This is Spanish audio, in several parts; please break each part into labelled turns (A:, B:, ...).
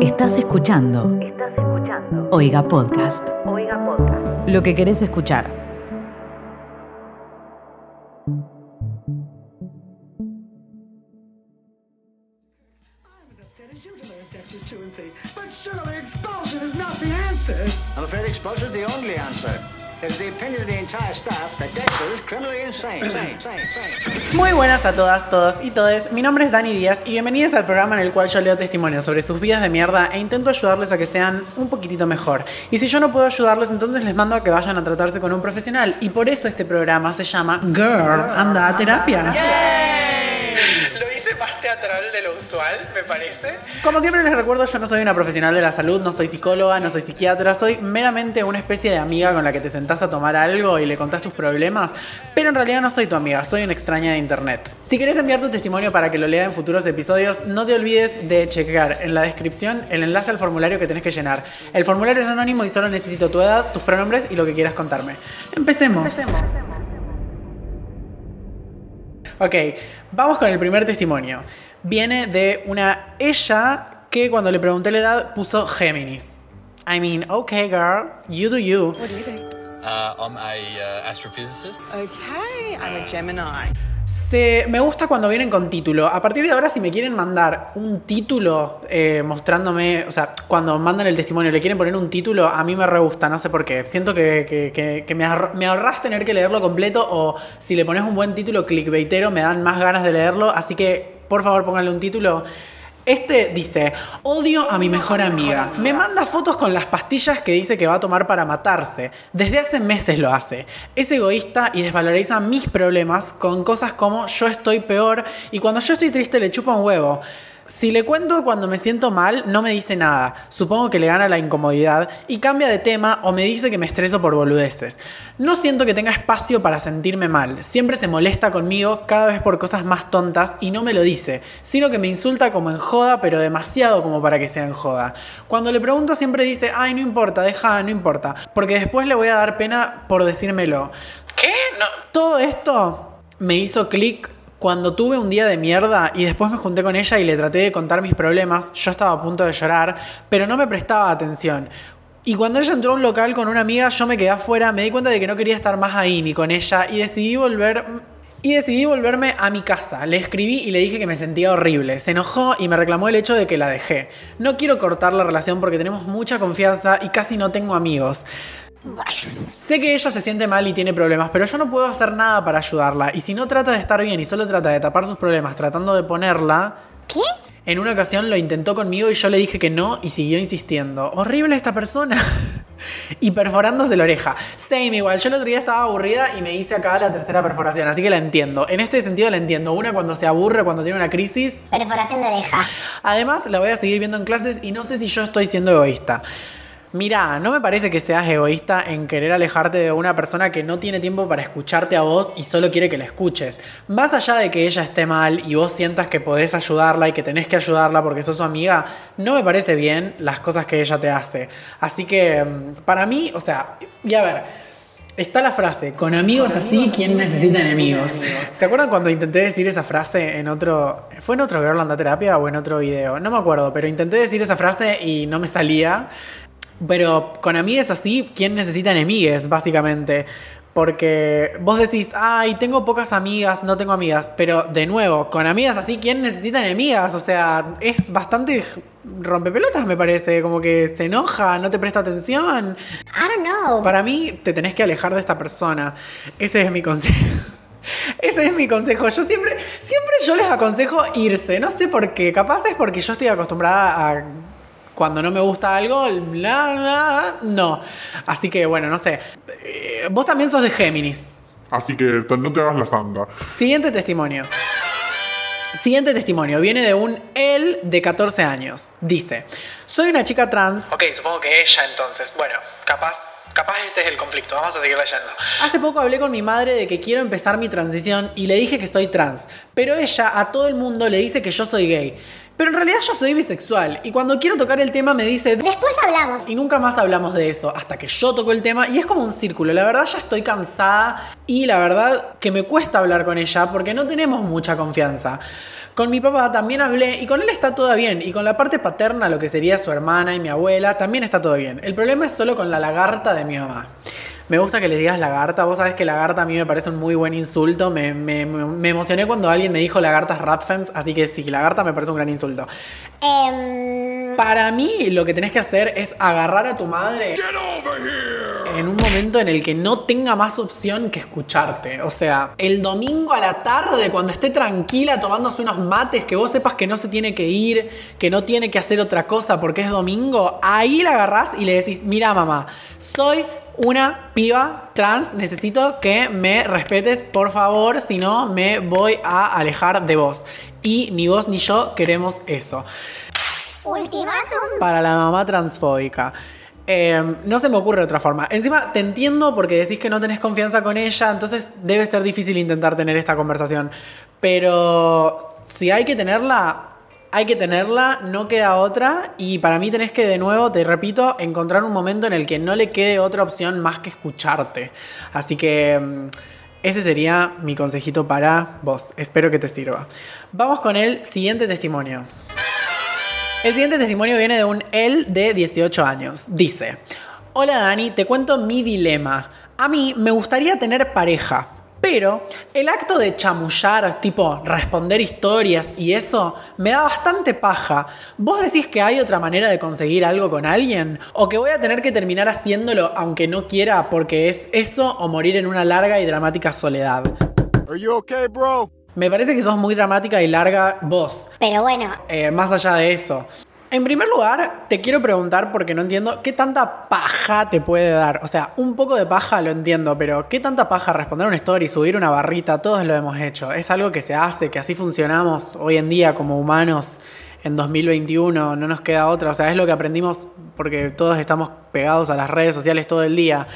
A: Estás escuchando. Estás escuchando. Oiga Podcast. Oiga Podcast. Lo que querés escuchar.
B: Not.
C: I'm afraid expulsion is the only answer. It's the opinion of the entire staff that
D: Muy buenas a todas, todos y todes. Mi nombre es Dani Díaz y bienvenidos al programa en el cual yo leo testimonios sobre sus vidas de mierda e intento ayudarles a que sean un poquitito mejor. Y si yo no puedo ayudarles, entonces les mando a que vayan a tratarse con un profesional. Y por eso este programa se llama Girl, anda a terapia.
E: Me parece.
D: Como siempre les recuerdo, yo no soy una profesional de la salud, no soy psicóloga, no soy psiquiatra, soy meramente una especie de amiga con la que te sentás a tomar algo y le contás tus problemas, pero en realidad no soy tu amiga, soy una extraña de internet. Si querés enviar tu testimonio para que lo lea en futuros episodios, no te olvides de checar en la descripción el enlace al formulario que tenés que llenar. El formulario es anónimo y solo necesito tu edad, tus pronombres y lo que quieras contarme. Empecemos. Ok, vamos con el primer testimonio. Viene de una ella que cuando le pregunté la edad puso Géminis. I mean, okay girl, you do you.
F: What do you do?
G: Uh, I'm a uh, astrophysicist.
F: Okay, I'm a Gemini.
D: Se, me gusta cuando vienen con título. A partir de ahora, si me quieren mandar un título eh, mostrándome, o sea, cuando mandan el testimonio, le quieren poner un título, a mí me re gusta, no sé por qué. Siento que, que- que- que me, ahor- me ahorras tener que leerlo completo o si le pones un buen título clickbaitero, me dan más ganas de leerlo. Así que, por favor, pónganle un título. Este dice, odio a mi mejor amiga. Me manda fotos con las pastillas que dice que va a tomar para matarse. Desde hace meses lo hace. Es egoísta y desvaloriza mis problemas con cosas como yo estoy peor y cuando yo estoy triste le chupa un huevo. Si le cuento cuando me siento mal, no me dice nada. Supongo que le gana la incomodidad y cambia de tema o me dice que me estreso por boludeces. No siento que tenga espacio para sentirme mal. Siempre se molesta conmigo cada vez por cosas más tontas y no me lo dice, sino que me insulta como en joda, pero demasiado como para que sea en joda. Cuando le pregunto siempre dice, ay, no importa, deja, no importa, porque después le voy a dar pena por decírmelo.
E: ¿Qué? No.
D: Todo esto me hizo clic cuando tuve un día de mierda y después me junté con ella y le traté de contar mis problemas. Yo estaba a punto de llorar, pero no me prestaba atención. Y cuando ella entró a un local con una amiga, yo me quedé afuera, me di cuenta de que no quería estar más ahí ni con ella y decidí volver. Y decidí volverme a mi casa. Le escribí y le dije que me sentía horrible. Se enojó y me reclamó el hecho de que la dejé. No quiero cortar la relación porque tenemos mucha confianza y casi no tengo amigos. Sé que ella se siente mal y tiene problemas, pero yo no puedo hacer nada para ayudarla. Y si no trata de estar bien y solo trata de tapar sus problemas tratando de ponerla... ¿Qué? En una ocasión lo intentó conmigo y yo le dije que no y siguió insistiendo. Horrible esta persona. y perforándose la oreja. Same igual. Yo el otro día estaba aburrida y me hice acá la tercera perforación, así que la entiendo. En este sentido la entiendo. Una cuando se aburre, cuando tiene una crisis.
H: Perforación de oreja.
D: Además, la voy a seguir viendo en clases y no sé si yo estoy siendo egoísta. Mira, no me parece que seas egoísta en querer alejarte de una persona que no tiene tiempo para escucharte a vos y solo quiere que la escuches. Más allá de que ella esté mal y vos sientas que podés ayudarla y que tenés que ayudarla porque sos su amiga, no me parece bien las cosas que ella te hace. Así que, mm, para mí, o sea, y a ver, Está la frase, con amigos así, ¿quién necesita enemigos? ¿Se acuerdan cuando intenté decir esa frase en otro... ¿Fue en otro Girl Anda Terapia o en otro video? No me acuerdo, pero intenté decir esa frase y no me salía. Pero con amigues así, ¿quién necesita enemigues, básicamente? Porque vos decís, ay, tengo pocas amigas, no tengo amigas. Pero de nuevo, con amigas así, ¿quién necesita enemigas? O sea, es bastante rompepelotas, me parece. Como que se enoja, no te presta atención.
H: I don't know.
D: Para mí, te tenés que alejar de esta persona. Ese es mi consejo. Ese es mi consejo. Yo siempre, siempre yo les aconsejo irse. No sé por qué. Capaz es porque yo estoy acostumbrada a cuando no me gusta algo, bla, bla, no. Así que bueno, no sé. Eh, Vos también sos de Géminis.
I: Así que no te hagas la santa.
D: Siguiente testimonio. Siguiente testimonio. Viene de un él de 14 años. Dice, soy una chica trans.
E: Ok, supongo que ella entonces. Bueno, capaz. Capaz ese es el conflicto. Vamos a seguir leyendo.
D: Hace poco hablé con mi madre de que quiero empezar mi transición y le dije que soy trans, pero ella a todo el mundo le dice que yo soy gay. Pero en realidad yo soy bisexual y cuando quiero tocar el tema me dice...
H: Después hablamos.
D: Y nunca más hablamos de eso, hasta que yo toco el tema y es como un círculo. La verdad ya estoy cansada y la verdad que me cuesta hablar con ella porque no tenemos mucha confianza. Con mi papá también hablé y con él está todo bien. Y con la parte paterna, lo que sería su hermana y mi abuela, también está todo bien. El problema es solo con la lagarta de mi mamá. Me gusta que le digas lagarta. Vos sabés que lagarta a mí me parece un muy buen insulto. Me, me- me emocioné cuando alguien me dijo lagartas rapfems, así que sí, lagarta me parece un gran insulto.
H: Em,
D: Para mí lo que tenés que hacer es agarrar a tu madre en un momento en el que no tenga más opción que escucharte. O sea, el domingo a la tarde, cuando esté tranquila tomándose unos mates, que vos sepas que no se tiene que ir, que no tiene que hacer otra cosa porque es domingo, ahí la agarrás y le decís, mira mamá, soy una piba trans, necesito que me respetes, por favor, si no me voy a alejar de vos. Y ni vos ni yo queremos eso
H: ultimátum.
D: para la mamá transfóbica. Eh, no se me ocurre otra forma. Encima te entiendo porque decís que no tenés confianza con ella, entonces debe ser difícil intentar tener esta conversación. Pero si hay que tenerla, hay que tenerla, no queda otra. Y para mí tenés que, de nuevo, te repito, encontrar un momento en el que no le quede otra opción más que escucharte. Así que... mm, Ese sería mi consejito para vos. Espero que te sirva. Vamos con el siguiente testimonio. El siguiente testimonio viene de un él de 18 años. Dice, hola Dani, te cuento mi dilema. A mí me gustaría tener pareja, pero el acto de chamullar, tipo responder historias y eso, me da bastante paja. ¿Vos decís que hay otra manera de conseguir algo con alguien? ¿O que voy a tener que terminar haciéndolo aunque no quiera porque es eso o morir en una larga y dramática soledad? Me parece que sos muy dramática y larga vos.
H: Pero bueno,
D: Eh, más allá de eso. En primer lugar, te quiero preguntar, porque no entiendo, ¿qué tanta paja te puede dar? O sea, un poco de paja lo entiendo, pero ¿qué tanta paja responder una story, subir una barrita? Todos lo hemos hecho. Es algo que se hace, que así funcionamos hoy en día como humanos en 2021. No nos queda otra. O sea, es lo que aprendimos porque todos estamos pegados a las redes sociales todo el día.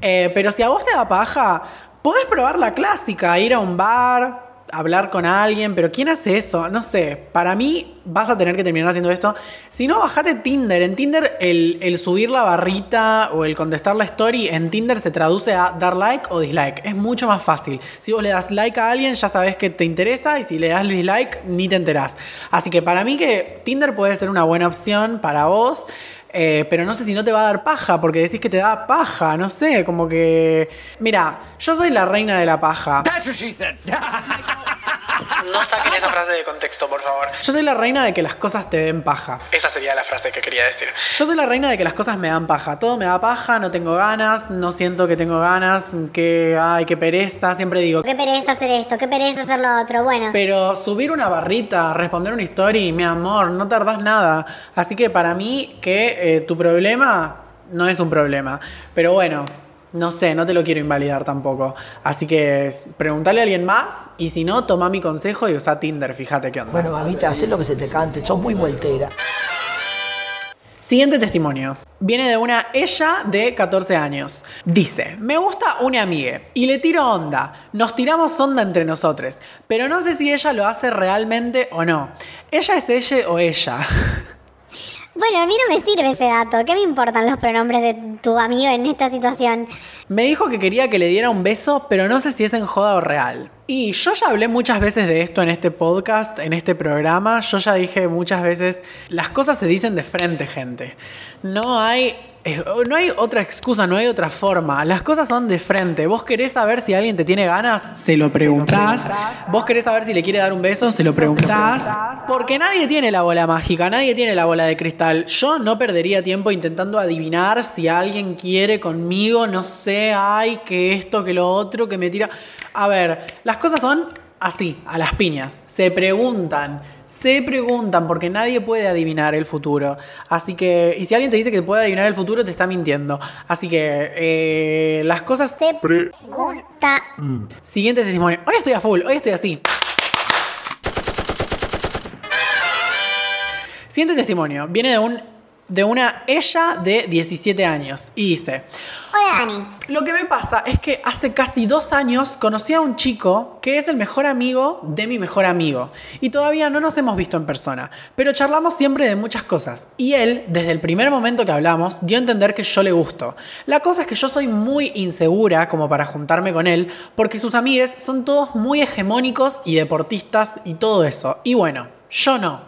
D: Eh, pero si a vos te da paja, podés probar la clásica, ir a un bar, hablar con alguien, pero ¿quién hace eso? No sé, para mí vas a tener que terminar haciendo esto. Si no, bajate Tinder. En Tinder el, el subir la barrita o el contestar la story en Tinder se traduce a dar like o dislike. Es mucho más fácil. Si vos le das like a alguien ya sabes que te interesa y si le das dislike ni te enterás. Así que para mí que Tinder puede ser una buena opción para vos. Eh, pero no sé si no te va a dar paja, porque decís que te da paja, no sé, como que... Mira, yo soy la reina de la paja.
E: No saquen esa frase de contexto, por favor.
D: Yo soy la reina de que las cosas te den paja.
E: Esa sería la frase que quería decir.
D: Yo soy la reina de que las cosas me dan paja. Todo me da paja, no tengo ganas, no siento que tengo ganas, que, ay, qué pereza, siempre digo.
H: qué pereza hacer esto, qué pereza hacer lo otro. Bueno,
D: Pero subir una barrita, responder una story, mi amor, no tardás nada. Así que para mí que eh, tu problema no es un problema. Pero bueno, no sé, no te lo quiero invalidar tampoco. Así que preguntale a alguien más y si no, toma mi consejo y usa Tinder, fíjate qué onda.
J: Bueno, mamita, haz lo que se te cante, sos muy vueltera.
D: Siguiente testimonio. Viene de una ella de 14 años. Dice, me gusta una amiga y le tiro onda. Nos tiramos onda entre nosotros, pero no sé si ella lo hace realmente o no. Ella es ella o ella.
H: bueno, a mí no me sirve ese dato. ¿Qué me importan los pronombres de tu amigo en esta situación?
D: Me dijo que quería que le diera un beso, pero no sé si es en joda o real. Y yo ya hablé muchas veces de esto en este podcast, en este programa. Yo ya dije muchas veces, las cosas se dicen de frente, gente. No hay, no hay otra excusa, no hay otra forma. Las cosas son de frente. Vos querés saber si alguien te tiene ganas, se lo preguntás. Vos querés saber si le quiere dar un beso, se lo preguntás. Porque nadie tiene la bola mágica, nadie tiene la bola de cristal. Yo no perdería tiempo intentando adivinar si alguien quiere conmigo, no sé, ay, que esto, que lo otro, que me tira. A ver, las cosas son así, a las piñas. Se preguntan, se preguntan, porque nadie puede adivinar el futuro. Así que, y si alguien te dice que puede adivinar el futuro, te está mintiendo. Así que, eh, las cosas.
H: Se
I: Pre-
H: pregunta.
D: Siguiente testimonio. Hoy estoy a full, hoy estoy así. Siguiente testimonio. Viene de un de una ella de 17 años y dice,
H: Hola Dani.
D: Lo que me pasa es que hace casi dos años conocí a un chico que es el mejor amigo de mi mejor amigo. Y todavía no nos hemos visto en persona, pero charlamos siempre de muchas cosas. Y él, desde el primer momento que hablamos, dio a entender que yo le gusto. La cosa es que yo soy muy insegura como para juntarme con él, porque sus amigues son todos muy hegemónicos y deportistas y todo eso. Y bueno, yo no.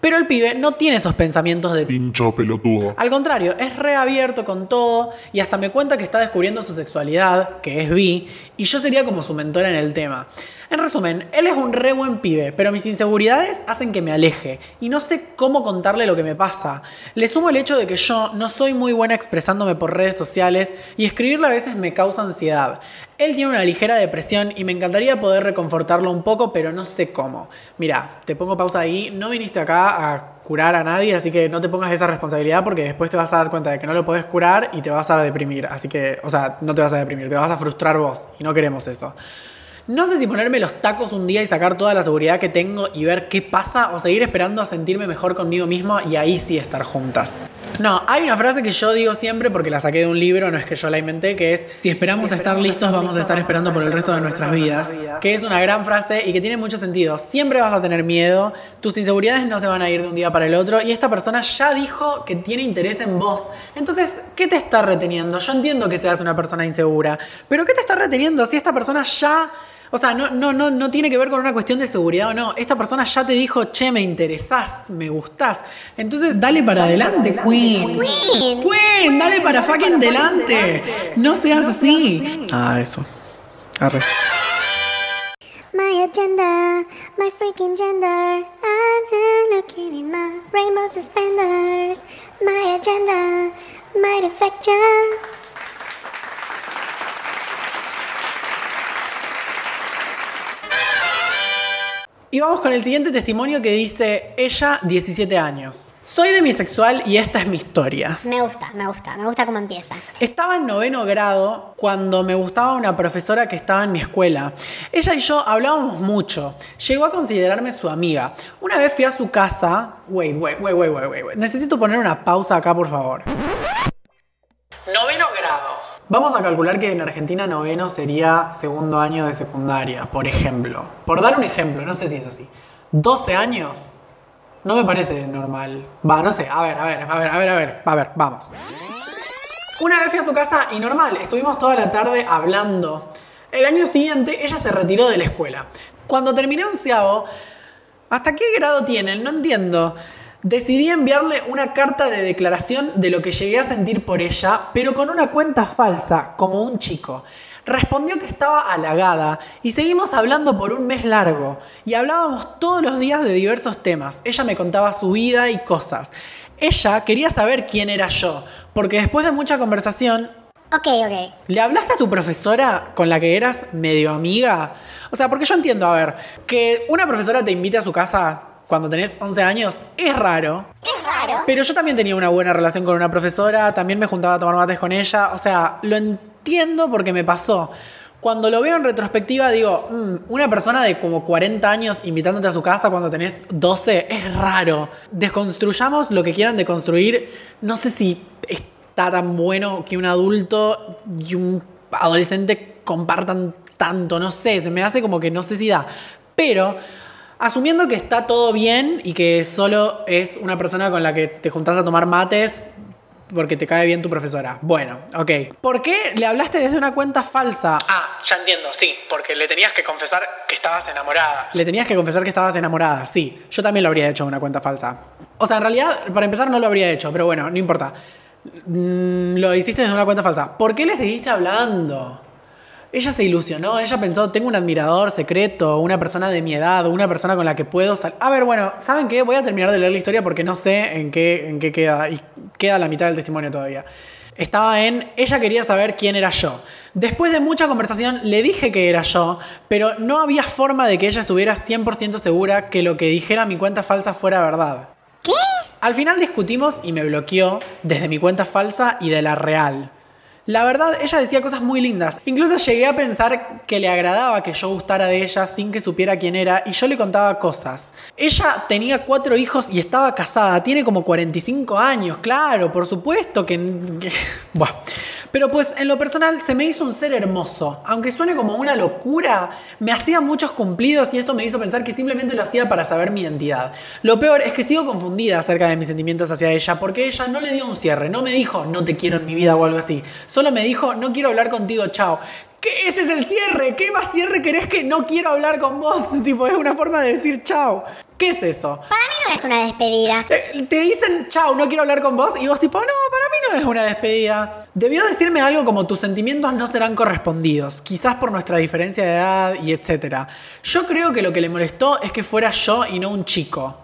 D: Pero el pibe no tiene esos pensamientos de
I: Pincho pelotudo.
D: al contrario, es reabierto con todo y hasta me cuenta que está descubriendo su sexualidad, que es bi, y yo sería como su mentora en el tema. En resumen, él es un re buen pibe, pero mis inseguridades hacen que me aleje y no sé cómo contarle lo que me pasa. Le sumo el hecho de que yo no soy muy buena expresándome por redes sociales y escribirle a veces me causa ansiedad. Él tiene una ligera depresión y me encantaría poder reconfortarlo un poco, pero no sé cómo. Mira, te pongo pausa ahí, no viniste acá a curar a nadie, así que no te pongas esa responsabilidad porque después te vas a dar cuenta de que no lo puedes curar y te vas a deprimir. Así que, o sea, no te vas a deprimir, te vas a frustrar vos y no queremos eso. No sé si ponerme los tacos un día y sacar toda la seguridad que tengo y ver qué pasa o seguir esperando a sentirme mejor conmigo mismo y ahí sí estar juntas. No, hay una frase que yo digo siempre porque la saqué de un libro, no es que yo la inventé, que es, si esperamos a estar listos vamos a estar esperando por el resto de nuestras vidas, que es una gran frase y que tiene mucho sentido. Siempre vas a tener miedo, tus inseguridades no se van a ir de un día para el otro y esta persona ya dijo que tiene interés en vos. Entonces, ¿qué te está reteniendo? Yo entiendo que seas una persona insegura, pero ¿qué te está reteniendo si esta persona ya... O sea, no, no, no, no tiene que ver con una cuestión de seguridad o no. Esta persona ya te dijo, che, me interesás, me gustás. Entonces, dale para adelante, Queen.
H: Queen.
D: Queen, dale para fucking delante. No seas así. Ah, eso. Arre.
H: My agenda, my freaking gender. I'm just looking in my rainbow suspenders. My agenda might affect
D: Y vamos con el siguiente testimonio que dice ella, 17 años. Soy demisexual y esta es mi historia.
H: Me gusta, me gusta, me gusta cómo empieza.
D: Estaba en noveno grado cuando me gustaba una profesora que estaba en mi escuela. Ella y yo hablábamos mucho. Llegó a considerarme su amiga. Una vez fui a su casa. Wait, wait, wait, wait, wait, wait. Necesito poner una pausa acá, por favor. Vamos a calcular que en Argentina noveno sería segundo año de secundaria, por ejemplo. Por dar un ejemplo, no sé si es así. 12 años. No me parece normal. Va, no sé. A ver, a ver, a ver, a ver, a ver. A ver, vamos. Una vez fui a su casa y normal, estuvimos toda la tarde hablando. El año siguiente ella se retiró de la escuela. Cuando terminé onceavo, ¿hasta qué grado tienen? No entiendo. Decidí enviarle una carta de declaración de lo que llegué a sentir por ella, pero con una cuenta falsa, como un chico. Respondió que estaba halagada y seguimos hablando por un mes largo y hablábamos todos los días de diversos temas. Ella me contaba su vida y cosas. Ella quería saber quién era yo, porque después de mucha conversación
H: Ok, ok.
D: ¿Le hablaste a tu profesora con la que eras medio amiga? O sea, porque yo entiendo, a ver, que una profesora te invite a su casa cuando tenés 11 años es raro.
H: Es raro.
D: Pero yo también tenía una buena relación con una profesora, también me juntaba a tomar mates con ella. O sea, lo entiendo porque me pasó. Cuando lo veo en retrospectiva, digo, "Mm, una persona de como 40 años invitándote a su casa cuando tenés 12 es raro. Desconstruyamos lo que quieran deconstruir. No sé si está tan bueno que un adulto y un adolescente compartan tanto, no sé, se me hace como que no sé si da. Pero asumiendo que está todo bien y que solo es una persona con la que te juntás a tomar mates porque te cae bien tu profesora. Bueno, ok. ¿Por qué le hablaste desde una cuenta falsa?
E: Ah, ya entiendo, sí, porque le tenías que confesar que estabas enamorada.
D: Le tenías que confesar que estabas enamorada, sí. Yo también lo habría hecho una cuenta falsa. O sea, en realidad, para empezar, no lo habría hecho, pero bueno, no importa. Mm, lo hiciste desde una cuenta falsa. ¿Por qué le seguiste hablando? Ella se ilusionó, ella pensó, tengo un admirador secreto, una persona de mi edad, una persona con la que puedo salir. A ver, bueno, ¿saben qué? Voy a terminar de leer la historia porque no sé en qué, en qué queda, y queda la mitad del testimonio todavía. Estaba en, ella quería saber quién era yo. Después de mucha conversación le dije que era yo, pero no había forma de que ella estuviera 100% segura que lo que dijera mi cuenta falsa fuera verdad.
H: ¿Qué?
D: Al final discutimos y me bloqueó desde mi cuenta falsa y de la real. La verdad, ella decía cosas muy lindas. Incluso llegué a pensar que le agradaba que yo gustara de ella sin que supiera quién era y yo le contaba cosas. Ella tenía cuatro hijos y estaba casada. Tiene como 45 años, claro, por supuesto que... Buah. Pero pues en lo personal se me hizo un ser hermoso. Aunque suene como una locura, me hacía muchos cumplidos y esto me hizo pensar que simplemente lo hacía para saber mi identidad. Lo peor es que sigo confundida acerca de mis sentimientos hacia ella porque ella no le dio un cierre, no me dijo no te quiero en mi vida o algo así. Solo me dijo no quiero hablar contigo, chao. ¿Qué? Ese es el cierre. ¿Qué más cierre querés que no quiero hablar con vos? Tipo, es una forma de decir chao. ¿Qué es eso?
H: Para mí no es una despedida.
D: Eh, Te dicen chao, no quiero hablar con vos y vos tipo, no, para mí no es una despedida. Debió decirme algo como tus sentimientos no serán correspondidos, quizás por nuestra diferencia de edad y etcétera. Yo creo que lo que le molestó es que fuera yo y no un chico.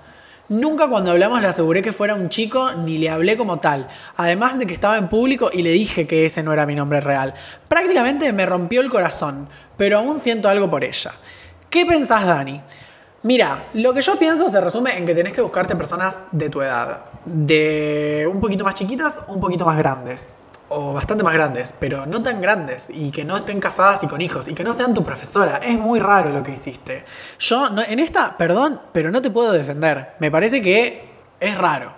D: Nunca cuando hablamos le aseguré que fuera un chico ni le hablé como tal. Además de que estaba en público y le dije que ese no era mi nombre real. Prácticamente me rompió el corazón, pero aún siento algo por ella. ¿Qué pensás, Dani? Mira, lo que yo pienso se resume en que tenés que buscarte personas de tu edad. De un poquito más chiquitas un poquito más grandes. O bastante más grandes, pero no tan grandes. Y que no estén casadas y con hijos. Y que no sean tu profesora. Es muy raro lo que hiciste. Yo, en esta, perdón, pero no te puedo defender. Me parece que es raro.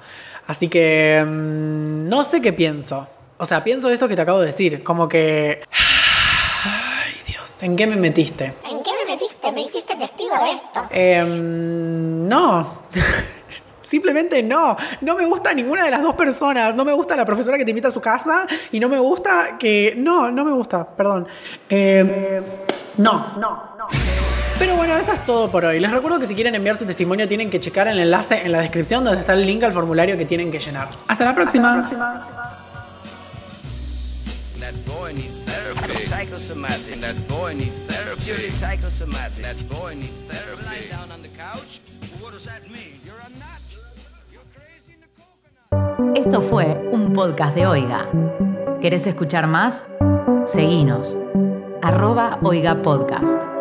D: Así que mm, no sé qué pienso. O sea, pienso esto que te acabo de decir. Como que... Ay, Dios, ¿en qué me metiste?
H: ¿En qué me metiste? Me hiciste esto.
D: Em, no. Simplemente no. No me gusta ninguna de las dos personas. No me gusta la profesora que te invita a su casa y no me gusta que... No, no me gusta, perdón. Em, no, no, no. Pero bueno, eso es todo por hoy. Les recuerdo que si quieren enviar su testimonio tienen que checar el enlace en la descripción donde está el link al formulario que tienen que llenar. Hasta la próxima.
K: That Psychosomatic. That boy needs therapy. Purely psychosomatic. That boy needs therapy. Lying down on the couch. What does that mean? You're a nut. You're crazy in the coconut.
A: Esto fue un podcast de Oiga. ¿Querés escuchar más? Seguinos. Arroba Oiga Podcast.